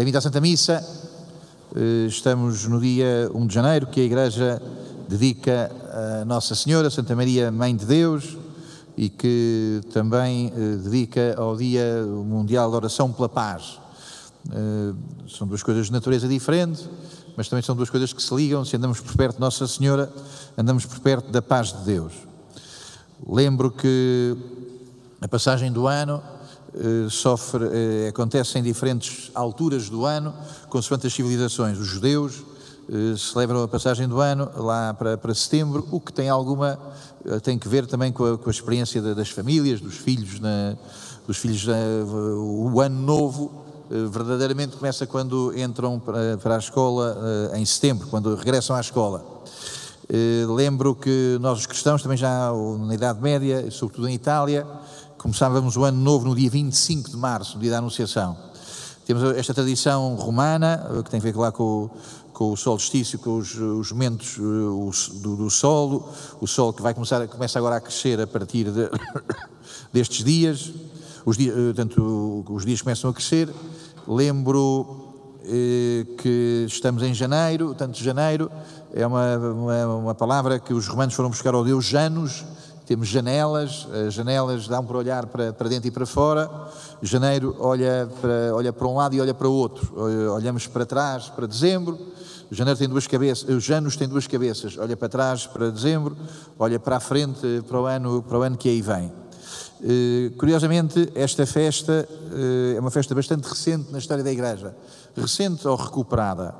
Bem-vindo à Santa Missa. Eh, estamos no dia 1 de janeiro, que a Igreja dedica a Nossa Senhora, Santa Maria, Mãe de Deus, e que também eh, dedica ao Dia Mundial da Oração pela Paz. Eh, são duas coisas de natureza diferente, mas também são duas coisas que se ligam. Se andamos por perto de Nossa Senhora, andamos por perto da paz de Deus. Lembro que a passagem do ano sofre, eh, acontece em diferentes alturas do ano, consoante as civilizações. Os judeus eh, celebram a passagem do ano lá para, para setembro, o que tem alguma tem que ver também com a, com a experiência das famílias, dos filhos, na, dos filhos o ano novo verdadeiramente começa quando entram para, para a escola em setembro, quando regressam à escola. Lembro que nós os cristãos também já na Idade Média, sobretudo em Itália, Começávamos o ano novo no dia 25 de março, no dia da Anunciação. Temos esta tradição romana, eh, que tem a ver lá com, com o solstício, com os, os momentos eh, do, do solo, o sol que vai começar, começa agora a crescer a partir de, destes dias, os dias, eh, portanto, os dias começam a crescer. Lembro que estamos em janeiro, tanto janeiro é uma, uma, uma palavra que os romanos foram buscar ao deus Janus, temos janelas, as janelas dão para olhar para, para dentro e para fora. Janeiro olha para, olha para um lado e olha para o outro. Olhamos para trás para dezembro. Janeiro tem duas cabeças, os Janos tem duas cabeças. Olha para trás para dezembro, olha para a frente para o ano, para o ano que aí vem. Curiosamente, esta festa é uma festa bastante recente na história da Igreja. Recente ou recuperada.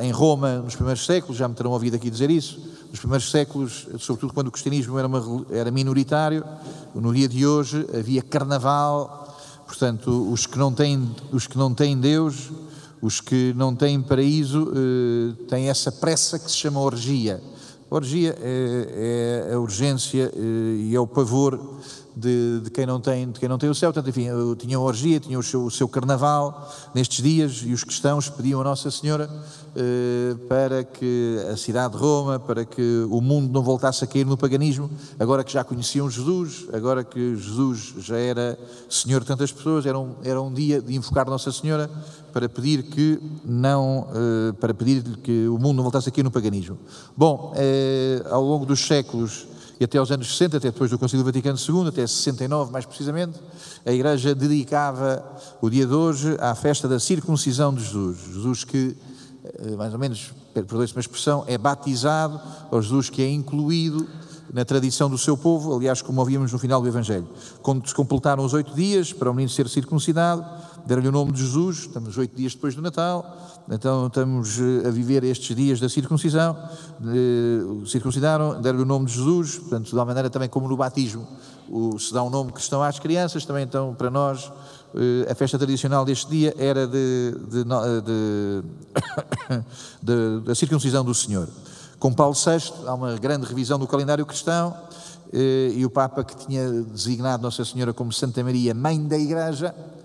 Em Roma, nos primeiros séculos, já me terão ouvido aqui dizer isso, nos primeiros séculos, sobretudo quando o cristianismo era, uma, era minoritário, no dia de hoje havia carnaval, portanto, os que não têm, os que não têm Deus, os que não têm paraíso, eh, têm essa pressa que se chama orgia. Orgia é, é a urgência eh, e é o pavor de, de, quem não tem, de quem não tem o céu. Portanto, enfim, tinham orgia, tinham o seu, o seu, carnaval nestes dias e os cristãos pediam a Nossa Senhora eh, para que a cidade de Roma, para que o mundo não voltasse a cair no paganismo, agora que já conheciam Jesus, agora que Jesus já era Senhor de tantas pessoas, era um, era um dia de invocar Nossa Senhora para pedir que não, eh, para pedir que o mundo não voltasse a cair no paganismo. Bom, eh, ao longo dos séculos e até aos anos 60, até depois do Concílio Vaticano II, até 69 mais precisamente, a Igreja dedicava o dia de hoje à festa da circuncisão de Jesus. Jesus que, eh, mais ou menos, perdoe-se uma expressão, é batizado, ou Jesus que é incluído na tradição do seu povo, aliás, como ouvíamos no final do Evangelho. Quando se completaram os oito dias para o menino ser circuncidado, deram-lhe o nome de Jesus, estamos oito dias depois do Natal, então estamos eh, a viver estes dias da circuncisão, circuncidaram, deram-lhe o nome de Jesus, portanto, uma maneira também como no batismo se dá um nome cristão às crianças, também então para nós eh, a festa tradicional deste dia era de, de, de, da circuncisão do Senhor. Com Paulo VI há uma grande revisão do calendário cristão eh, e o Papa que tinha designado Nossa Senhora como Santa Maria, Mãe da Igreja, eh,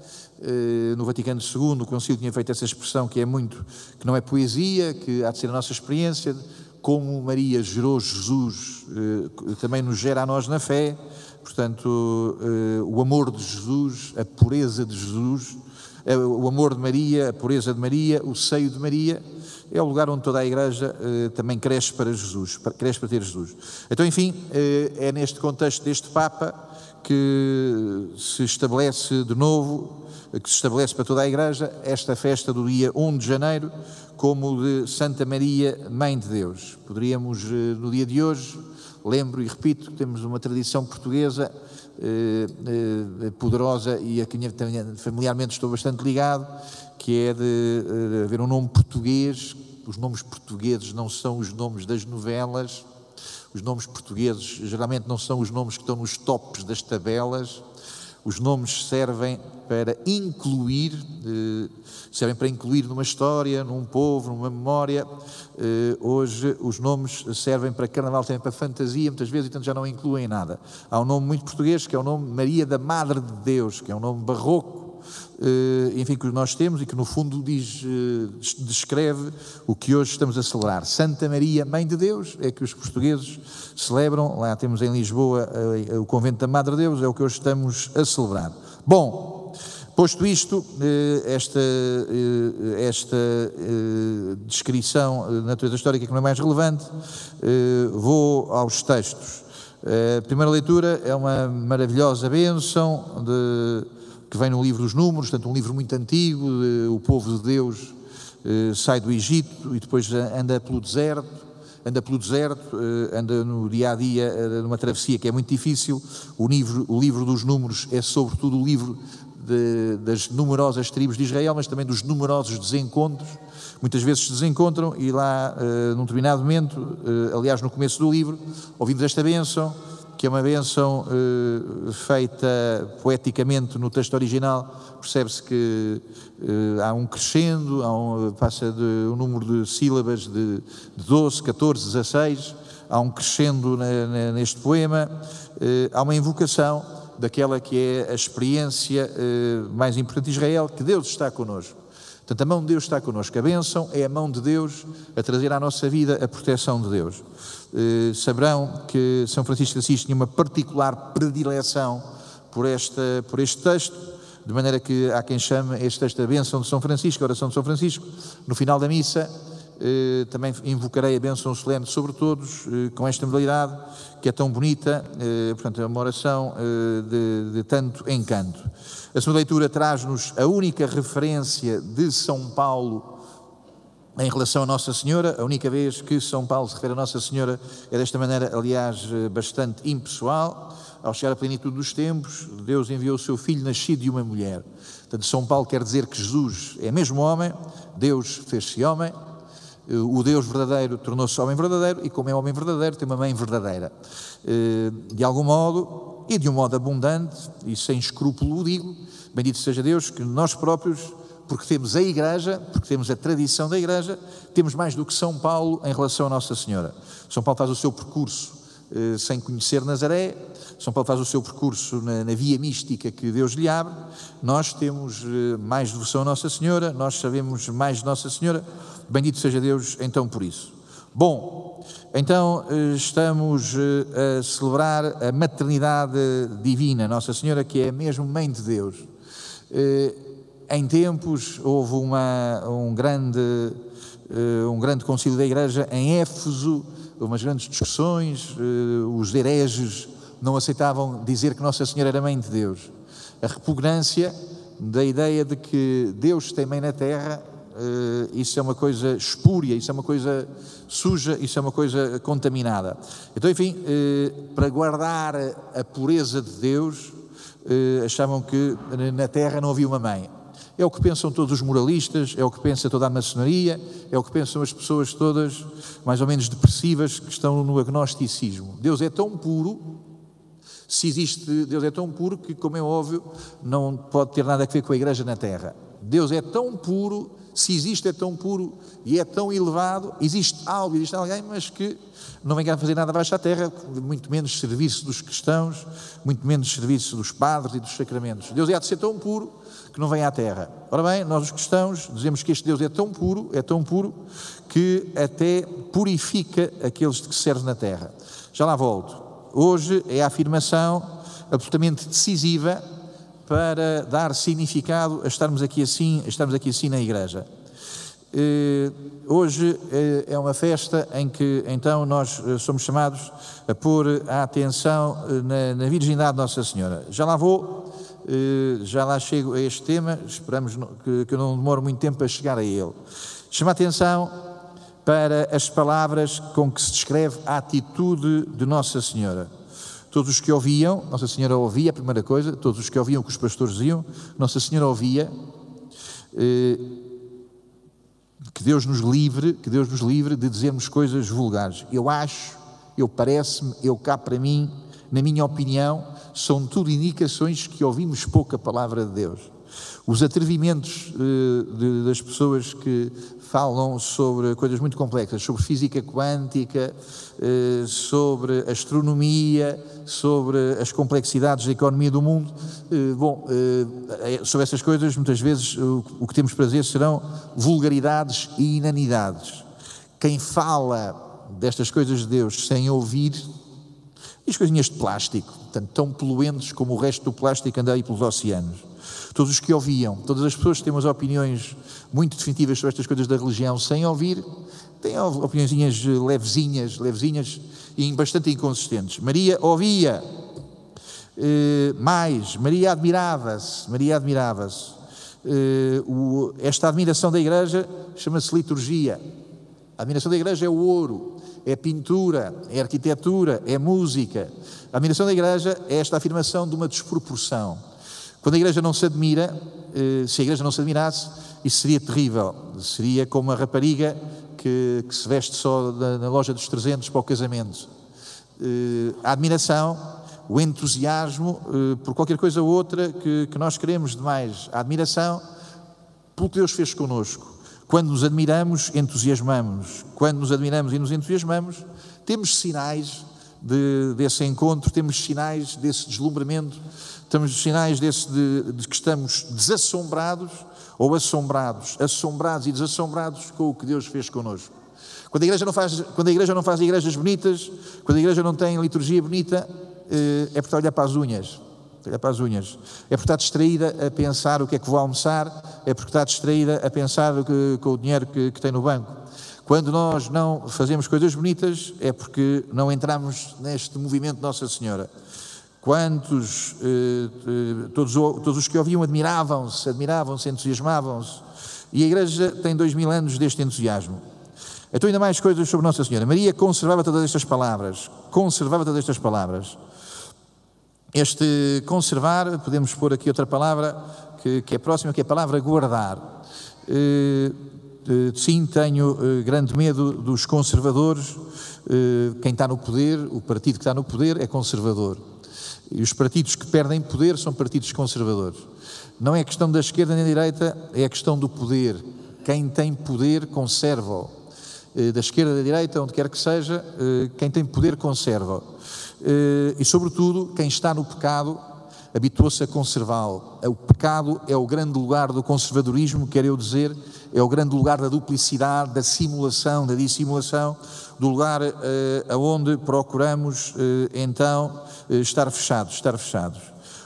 no Vaticano II, o Concílio tinha feito essa expressão que é muito, que não é poesia, que há de ser a nossa experiência, como Maria gerou Jesus, eh, também nos gera a nós na fé, portanto, eh, o amor de Jesus, a pureza de Jesus, o amor de Maria, a pureza de Maria, o seio de Maria, é o lugar onde toda a Igreja também cresce para Jesus, cresce para ter Jesus. Então, enfim, é neste contexto deste Papa que se estabelece de novo que se estabelece para toda a Igreja esta festa do dia 1 de janeiro como de Santa Maria, Mãe de Deus. Poderíamos, eh, no dia de hoje, lembro e repito, que temos uma tradição portuguesa eh, eh, poderosa e a quem familiarmente estou bastante ligado, que é de, de haver um nome português. Os nomes portugueses não são os nomes das novelas, os nomes portugueses geralmente não são os nomes que estão nos tops das tabelas, os nomes servem para incluir, eh, servem para incluir numa história, num povo, numa memória. Eh, hoje os nomes servem para carnaval, também para fantasia, muitas vezes, então já não incluem nada. Há um nome muito português que é o nome Maria da Madre de Deus, que é um nome barroco, enfim, que nós temos e que no fundo diz, eh, descreve o que hoje estamos a celebrar. Santa Maria, Mãe de Deus, é que os portugueses celebram, lá temos em Lisboa eh, o convento da Madre de Deus, é o que hoje estamos a celebrar. Bom, Posto isto, esta, esta descrição de natureza histórica que não é mais relevante, vou aos textos. A primeira leitura é uma maravilhosa bênção de, que vem no livro dos Números, portanto, um livro muito antigo, de, o povo de Deus sai do Egito e depois anda pelo deserto anda pelo deserto, eh, anda no dia a dia eh, numa travessia que é muito difícil. O livro, o livro dos Números é, sobretudo, o livro de, das numerosas tribos de Israel, mas também dos numerosos desencontros. Muitas vezes se desencontram e lá, num determinado momento, aliás, no começo do livro, ouvimos esta bênção, que é uma bênção uh, feita poeticamente no texto original, percebe-se que uh, há um crescendo, há um, passa de um número de sílabas de, de 12, 14, 16, há um crescendo na, na, neste poema, uh, há uma invocação daquela que é a experiência mais importante de Israel, que Deus está connosco. Portanto, a mão de Deus está connosco. A bênção é a mão de Deus a trazer à nossa vida a proteção de Deus. Eh, saberão que São Francisco de Assis tinha uma particular predileção por, esta, por este texto, de maneira que há quem chame este texto a bênção de São Francisco, a oração de São Francisco. No final da missa, eh, também invocarei a bênção solene sobre todos, eh, com esta modalidade, que é tão bonita, portanto, é uma oração de, de tanto encanto. A segunda leitura traz-nos a única referência de São Paulo em relação a Nossa Senhora, a única vez que São Paulo se refere a Nossa Senhora é desta maneira, aliás, bastante impessoal. Ao chegar à plenitude dos tempos, Deus enviou o seu filho nascido de uma mulher. Portanto, São Paulo quer dizer que Jesus é mesmo homem, Deus fez-se homem, o Deus verdadeiro tornou-se homem verdadeiro e, como é homem verdadeiro, tem uma mãe verdadeira. Eh, de algum modo, e de um modo abundante, e sem escrúpulo digo, bendito seja Deus, que nós próprios porque temos a Igreja, porque temos a tradição da Igreja, temos mais do que São Paulo em relação a Nossa Senhora. São Paulo faz o seu percurso eh, sem conhecer Nazaré, São Paulo faz o seu percurso na, na via mística que Deus lhe abre. Nós temos eh, mais devoção a Nossa Senhora, nós sabemos mais de Nossa Senhora. Bendito seja Deus então por isso. Bom, então eh, estamos eh, a celebrar a maternidade divina, Nossa Senhora, que é mesmo Mãe de Deus. Eh, em tempos houve uma, um, grande, uh, um grande concílio da Igreja em Éfeso, umas grandes discussões, uh, os hereges não aceitavam dizer que Nossa Senhora era Mãe de Deus. A repugnância da ideia de que Deus tem mãe na terra, uh, isso é uma coisa espúria, isso é uma coisa suja, isso é uma coisa contaminada. Então, enfim, para guardar a pureza de Deus, achavam que na terra não havia uma mãe. É o que pensam todos os moralistas, é o que pensa toda a maçonaria, é o que pensam as pessoas todas mais ou menos depressivas que estão no agnosticismo. Deus é tão puro, se existe, Deus é tão puro que, como é óbvio, não pode ter nada a ver com a igreja na terra. Deus é tão puro, se existe é tão puro e é tão elevado, existe algo, existe alguém, mas que não vem cá fazer nada abaixo da terra, muito menos serviço dos cristãos, muito menos serviço dos padres e dos sacramentos. Deus é de ser tão puro que não vem à terra. Ora bem, nós os cristãos dizemos que este Deus é tão puro, é tão puro, que até purifica aqueles que servem na terra. Já lá volto. Hoje é a afirmação absolutamente decisiva para dar significado a estarmos aqui assim, estarmos aqui assim na igreja. Eh, hoje eh, é uma festa em que então nós eh, somos chamados a pôr a atenção na, na virgindade de Nossa Senhora. Já lá vou já lá chego a este tema, esperamos que, eu não demore muito tempo a chegar a ele. Chama a atenção para as palavras com que se descreve a atitude de Nossa Senhora. Todos os que ouviam, Nossa Senhora ouvia, a primeira coisa, todos os que ouviam o que os pastores diziam, Nossa Senhora ouvia, eh, que Deus nos livre, que Deus nos livre de dizermos coisas vulgares. Eu acho, eu parece-me, eu cá para mim, na minha opinião, são tudo indicações que ouvimos pouca palavra de Deus. Os atrevimentos uh, de, das pessoas que falam sobre coisas muito complexas, sobre física quântica, uh, sobre astronomia, sobre as complexidades da economia do mundo. Uh, bom, sobre essas coisas, muitas vezes o, o que temos para dizer serão vulgaridades e inanidades. Quem fala destas coisas de Deus sem ouvir as coisinhas de plástico, tão poluentes como o resto do plástico anda aí pelos oceanos. Todos os que ouviam, todas as pessoas que têm umas opiniões muito definitivas sobre estas coisas da religião sem ouvir, têm opiniões levezinhas, levezinhas e bastante inconsistentes. Maria ouvia eh, mais, Maria admirava-se, Maria admirava-se. Eh, esta admiração da igreja chama-se liturgia. A admiração da igreja é o ouro, é pintura, é arquitetura, é música. A admiração da igreja é esta afirmação de uma desproporção. Quando a igreja não se admira, eh, se a igreja não se admirasse, isso seria terrível. Seria como a rapariga que, que se veste só na, loja dos 300 para o casamento. Eh, a admiração, o entusiasmo eh, por qualquer coisa ou outra que, que nós queremos demais. A admiração pelo que Deus fez connosco. Quando nos admiramos, entusiasmamos. Quando nos admiramos e nos entusiasmamos, temos sinais de, desse encontro, temos sinais desse deslumbramento, temos sinais desse de, de que estamos desassombrados ou assombrados, assombrados e desassombrados com o que Deus fez connosco. Quando a igreja não faz, quando a igreja não faz igrejas bonitas, quando a igreja não tem liturgia bonita, eh, é porque olhar para as unhas. Olhar para as unhas. É porque está distraída a pensar o que é que vou almoçar, é porque está distraída a pensar que, com o dinheiro que, que tem no banco. Quando nós não fazemos coisas bonitas, é porque não entramos neste movimento Nossa Senhora. Quantos, eh, eh, todos, todos os que ouviam admiravam-se, admiravam-se, entusiasmavam-se. E a Igreja tem dois mil anos deste entusiasmo. Então, ainda mais coisas sobre Nossa Senhora. Maria conservava todas estas palavras. Conservava todas estas palavras. Este conservar, podemos pôr aqui outra palavra que, que é próxima, que é a palavra guardar. Eh, sim, tenho grande medo dos conservadores. Quem está no poder, o partido que está no poder, é conservador. E os partidos que perdem poder são partidos conservadores. Não é questão da esquerda nem da direita, é a questão do poder. Quem tem poder conserva-o. Eh, da esquerda, da direita, onde quer que seja, eh, quem tem poder conserva-o. Eh, e, sobretudo, quem está no pecado habituou-se a conservá-lo. O pecado é o grande lugar do conservadorismo, quero eu dizer, é o grande lugar da duplicidade, da simulação, da dissimulação, do lugar eh, aonde procuramos eh, então eh, estar fechados, estar fechados.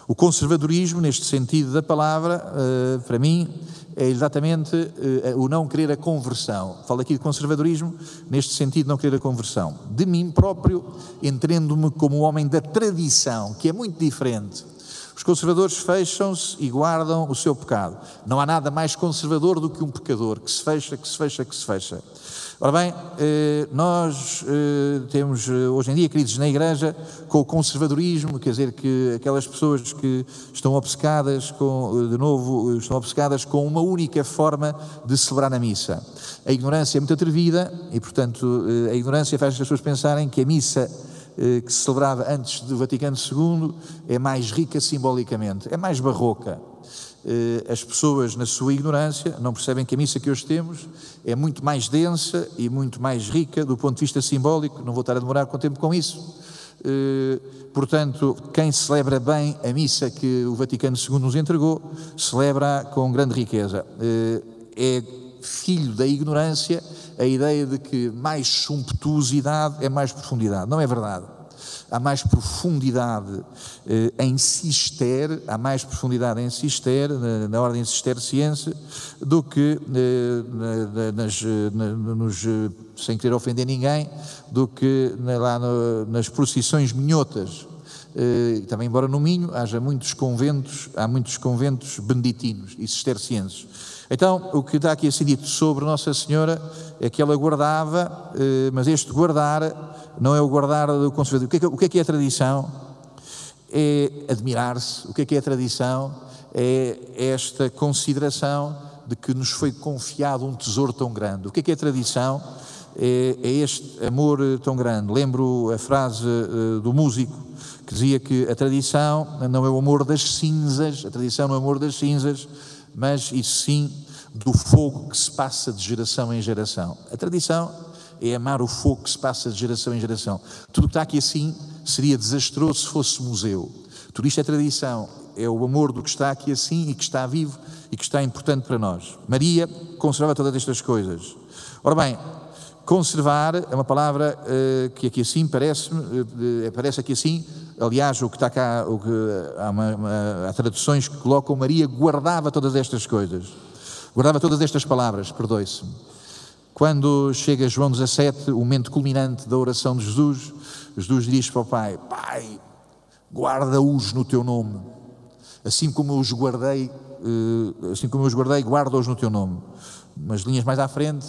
O conservadorismo, neste sentido da palavra, eh, para mim, é exatamente eh, o não querer a conversão. Falo aqui de conservadorismo, neste sentido, não querer a conversão. De mim próprio, entendo-me como um homem da tradição, que é muito diferente os conservadores fecham-se e guardam o seu pecado. Não há nada mais conservador do que um pecador que se fecha, que se fecha, que se fecha. Ora bem, eh, nós eh, temos eh, hoje em dia crises na Igreja com o conservadorismo, quer dizer que aquelas pessoas que estão obcecadas com, de novo, estão obcecadas com uma única forma de celebrar a missa. A ignorância é muito atrevida e, portanto, a ignorância faz as pessoas pensarem que a missa que se celebrava antes do Vaticano II é mais rica simbolicamente, é mais barroca. Eh, as pessoas, na sua ignorância, não percebem que a missa que hoje temos é muito mais densa e muito mais rica do ponto de vista simbólico. Não vou estar a demorar com tempo com isso. Eh, portanto, quem celebra bem a missa que o Vaticano II nos entregou, celebra com grande riqueza. É filho da ignorância a ideia de que mais sumptuosidade é mais profundidade. Não é verdade. Há mais profundidade eh, em cister, há mais profundidade em cister, na, na ordem cisterciense, do que eh, na, nas, na, nos, sem querer ofender ninguém, do que lá no, nas procissões minhotas. Eh, também, embora no Minho haja muitos conventos, há muitos conventos beneditinos e cistercienses. Então, o que está aqui a ser dito sobre Nossa Senhora é que ela guardava, eh, mas este guardar não é o guardar do conservador. É o que é, que é a tradição? É admirar-se. O que é que é a tradição? É esta consideração de que nos foi confiado um tesouro tão grande. O que é que é a tradição? É, é este amor tão grande. Lembro a frase eh, do músico que dizia que a tradição não é o amor das cinzas, a tradição não é o amor das cinzas, mas isso sim do fogo que se passa de geração em geração. A tradição é amar o fogo que se passa de geração em geração. Tudo que está aqui assim seria desastroso se fosse museu. Tudo isto é tradição, é o amor do que está aqui assim e que está vivo e que está importante para nós. Maria conservava todas estas coisas. Ora bem, Conservar é uma palavra uh, que aqui assim parece-me, uh, parece aqui assim, aliás, o que está cá, o que, há, uma, uma, há traduções que colocam Maria guardava todas estas coisas, guardava todas estas palavras, perdoe-se. Quando chega João 17, o momento culminante da oração de Jesus, Jesus diz para o Pai: Pai, guarda-os no teu nome, assim como eu os guardei, uh, assim como eu os guardei, guarda-os no teu nome. Umas linhas mais à frente,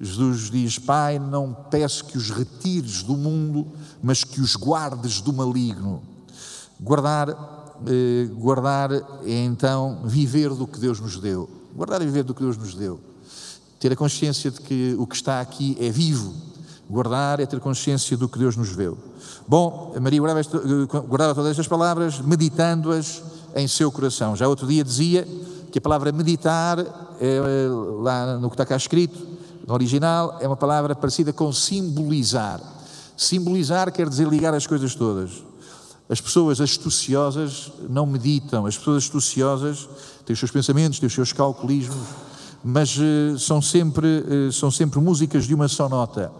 Jesus diz: Pai, não peço que os retires do mundo, mas que os guardes do maligno. Guardar, eh, guardar é então viver do que Deus nos deu. Guardar é viver do que Deus nos deu. Ter a consciência de que o que está aqui é vivo. Guardar é ter consciência do que Deus nos deu. Bom, Maria guardava, esta, guardava todas estas palavras, meditando-as em seu coração. Já outro dia dizia que a palavra meditar, é, lá no que está cá escrito, no original é uma palavra parecida com simbolizar. Simbolizar quer dizer ligar as coisas todas. As pessoas astuciosas não meditam, as pessoas astuciosas têm os seus pensamentos, têm os seus calculismos, mas uh, são, sempre, uh, são sempre músicas de uma só nota.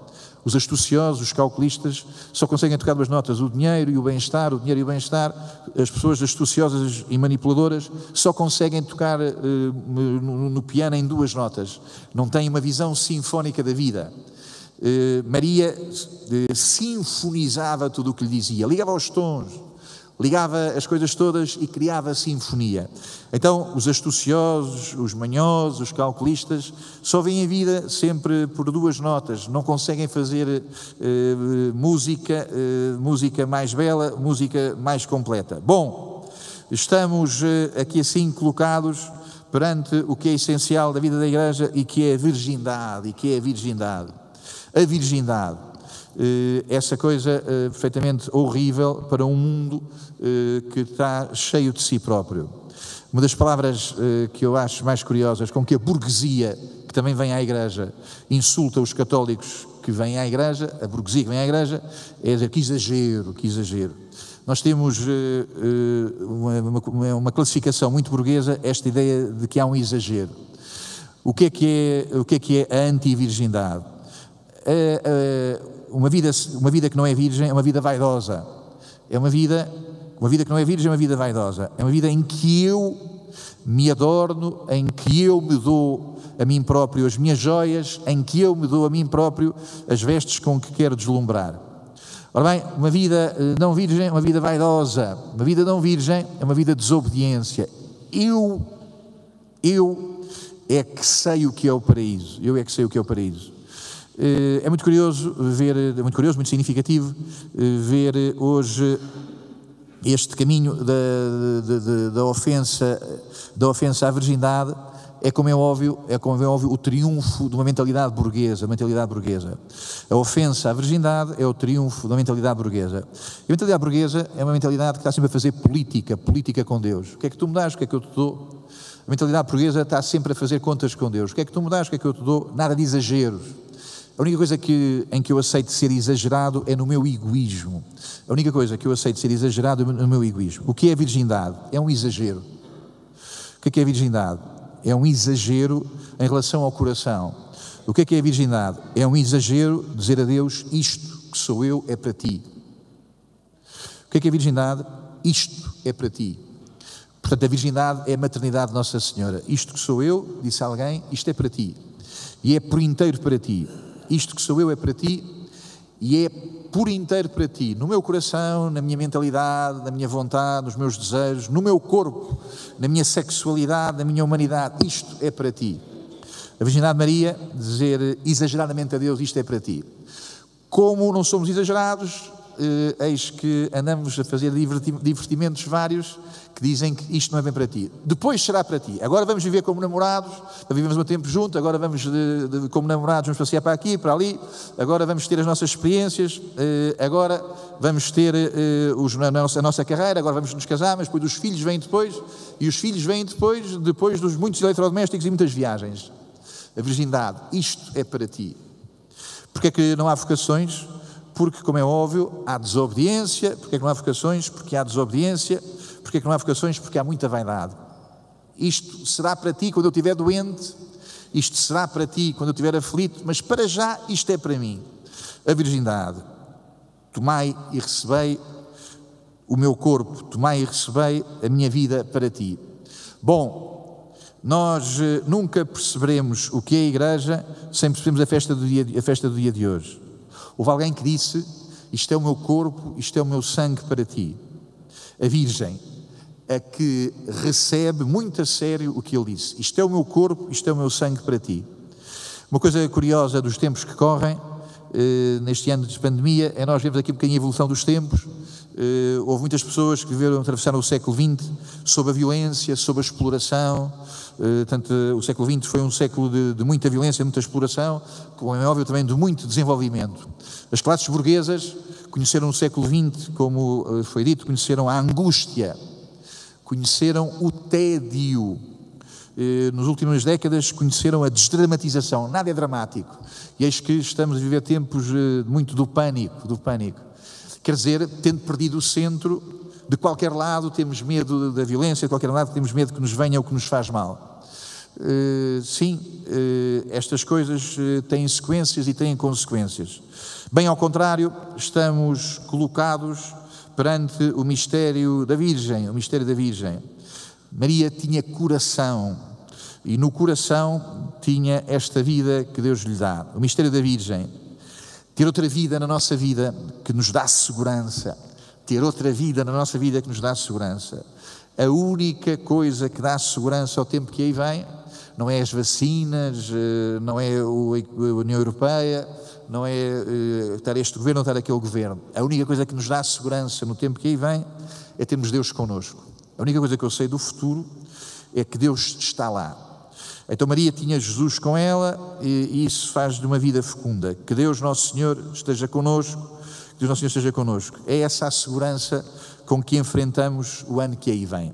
Os astuciosos, os calculistas, só conseguem tocar duas notas: o dinheiro e o bem-estar, o dinheiro e o bem-estar. As pessoas astuciosas e manipuladoras só conseguem tocar uh, no, no, piano em duas notas. Não têm uma visão sinfónica da vida. Uh, Maria uh, sinfonizava tudo o que lhe dizia, ligava aos tons ligava as coisas todas e criava sinfonia. Então, os astuciosos, os manhosos, os calculistas, só veem a vida sempre por duas notas, não conseguem fazer eh, música, eh, música mais bela, música mais completa. Bom, estamos eh, aqui assim colocados perante o que é essencial da vida da igreja e que é a virgindade, e que é a virgindade. A virgindade. Eh, essa coisa eh, perfeitamente horrível para um mundo eh, que está cheio de si próprio. Uma das palavras que eu acho mais curiosas com que a burguesia, que também vem à igreja, insulta os católicos que vêm à igreja, a burguesia que vem à igreja, é dizer que exagero, que exagero. Nós temos uma, uma, classificação muito burguesa, esta ideia de que há um exagero. O que é que é, o que é, que é a anti-virgindade? Uma vida, uma vida que não é virgem é uma vida vaidosa. É uma vida, uma vida que não é virgem é uma vida vaidosa. É uma vida em que eu me adorno, em que eu me dou a mim próprio as minhas joias, em que eu me dou a mim próprio as vestes com que quero deslumbrar. Ora bem, uma vida eh, não virgem é uma vida vaidosa. Uma vida não virgem é uma vida de desobediência. Eu, eu é que sei o que é o paraíso. Eu é que sei o que é o paraíso. Eh, é muito curioso ver, é muito curioso, muito significativo eh, ver hoje este caminho da, da, da, ofensa, da ofensa à virgindade é como é óbvio, é como é óbvio o triunfo de uma mentalidade burguesa, mentalidade burguesa. A ofensa à virgindade é o triunfo da mentalidade burguesa. E a mentalidade burguesa é uma mentalidade que está sempre a fazer política, política com Deus. O que é que tu me dás, o que é que eu te dou? A mentalidade burguesa está sempre a fazer contas com Deus. O que é que tu me dás, o que é que eu te dou? Nada de exageros. A única coisa que, em que eu aceito ser exagerado é no meu egoísmo. A única coisa que eu aceito ser exagerado é no meu egoísmo. O que é virgindade? É um exagero. O que é, que é virgindade? É um exagero em relação ao coração. O que é que é virgindade? É um exagero dizer a Deus: Isto que sou eu é para ti. O que é que é virgindade? Isto é para ti. Portanto, a virgindade é a maternidade de Nossa Senhora. Isto que sou eu, disse alguém, isto é para ti. E é por inteiro para ti. Isto que sou eu é para ti e é por inteiro para ti, no meu coração, na minha mentalidade, na minha vontade, nos meus desejos, no meu corpo, na minha sexualidade, na minha humanidade. Isto é para ti. A Virgindade Maria dizer exageradamente a Deus: Isto é para ti. Como não somos exagerados, eh, eis que andamos a fazer divertimentos vários que dizem que isto não é bem para ti. Depois será para ti. Agora vamos viver como namorados, vivemos um tempo junto, agora vamos de, de, como namorados, vamos passear para aqui, para ali, agora vamos ter as nossas experiências, eh, agora vamos ter eh, os, a, nossa, a nossa carreira, agora vamos nos casar, mas depois os filhos vêm depois, e os filhos vêm depois, depois dos muitos eletrodomésticos e muitas viagens. A virgindade, isto é para ti. Porque é que não há vocações? Porque, como é óbvio, há desobediência. Porque é que não há vocações? Porque há desobediência. Porque é que não há vocações? Porque há muita vaidade. Isto será para ti quando eu estiver doente. isto será para ti quando eu estiver aflito, mas para já isto é para mim. A virgindade. Tomai e recebei o meu corpo, tomai e recebei a minha vida para ti. Bom, nós eh, nunca perceberemos o que é a igreja sem percebermos a festa do dia, a festa do dia de hoje. Houve alguém que disse: Isto é o meu corpo, isto é o meu sangue para ti. A Virgem, a que recebe muito a sério o que ele disse: Isto é o meu corpo, isto é o meu sangue para ti. Uma coisa curiosa dos tempos que correm, eh, neste ano de pandemia, é nós vemos aqui um bocadinho a evolução dos tempos Uh, houve muitas pessoas que viveram, atravessaram o século XX sob a violência, sob a exploração. Uh, tanto, o século XX foi um século de, de, muita violência, muita exploração, como é óbvio também de muito desenvolvimento. As classes burguesas conheceram o século XX, como uh, foi dito, conheceram a angústia, conheceram o tédio. Nos últimas décadas conheceram a desdramatização, nada é dramático. E eis que estamos a viver tempos muito do pânico, do pânico. Quer dizer, tendo perdido o centro, de qualquer lado temos medo da violência, de qualquer lado temos medo que nos venha o que nos faz mal. Uh, sim, uh, estas coisas uh, têm sequências e têm consequências. Bem ao contrário, estamos colocados perante o mistério da Virgem, o mistério da Virgem. Maria tinha coração e no coração tinha esta vida que Deus lhe dá. O mistério da Virgem ter outra vida na nossa vida que nos dá segurança, ter outra vida na nossa vida que nos dá segurança. A única coisa que dá segurança ao tempo que aí vem não é as vacinas, eh, não é a União Europeia, não é eh, estar este governo ou estar aquele governo. A única coisa que nos dá segurança no tempo que aí vem é termos Deus connosco. A única coisa que eu sei do futuro é que Deus está lá. Então Maria tinha Jesus com ela e isso faz de uma vida fecunda. Que Deus Nosso Senhor esteja conosco, que Deus Nosso Senhor esteja conosco. É essa a segurança com que enfrentamos o ano que aí vem.